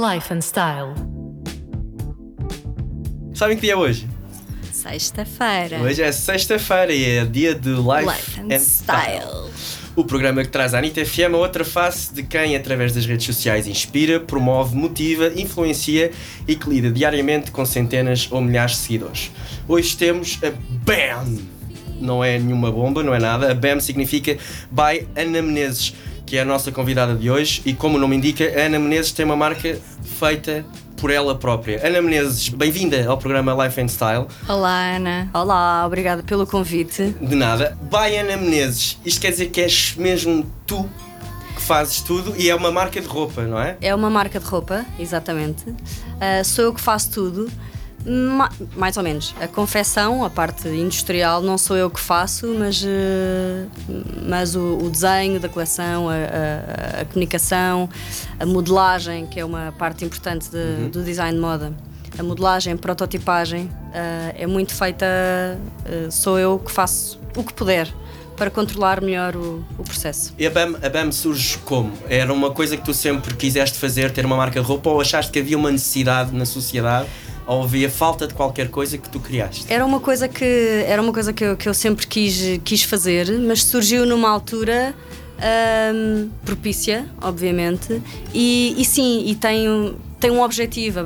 Life and Style. Sabem que dia é hoje? Sexta-feira. Hoje é sexta-feira e é dia de Life, Life and Style. O programa que traz à Anitta FM a outra face de quem, através das redes sociais, inspira, promove, motiva, influencia e que lida diariamente com centenas ou milhares de seguidores. Hoje temos a BAM! Não é nenhuma bomba, não é nada. A BAM significa By Ana Menezes, que é a nossa convidada de hoje. E como o nome indica, a Ana Menezes tem uma marca feita por ela própria. Ana Menezes, bem-vinda ao programa Life and Style. Olá, Ana. Olá, obrigada pelo convite. De nada. By Ana Menezes, isto quer dizer que és mesmo tu que fazes tudo e é uma marca de roupa, não é? É uma marca de roupa, exatamente. Ah, sou eu que faço tudo. Ma- mais ou menos. A confecção, a parte industrial, não sou eu que faço, mas, eh, mas o, o desenho da coleção, a, a- a comunicação, a modelagem, que é uma parte importante de- do design de moda. A modelagem, a prototipagem, ah, é muito feita. eh, sou eu que faço o que puder para controlar melhor o, o processo. E a BAM, a BAM surge como? Era uma coisa que tu sempre quiseste fazer, ter uma marca de roupa, ou achaste que havia uma necessidade na sociedade, ou havia falta de qualquer coisa que tu criaste? Era uma coisa que, era uma coisa que, eu, que eu sempre quis, quis fazer, mas surgiu numa altura ahm, propícia, obviamente, e, e sim, e tem, um- tem um objetivo.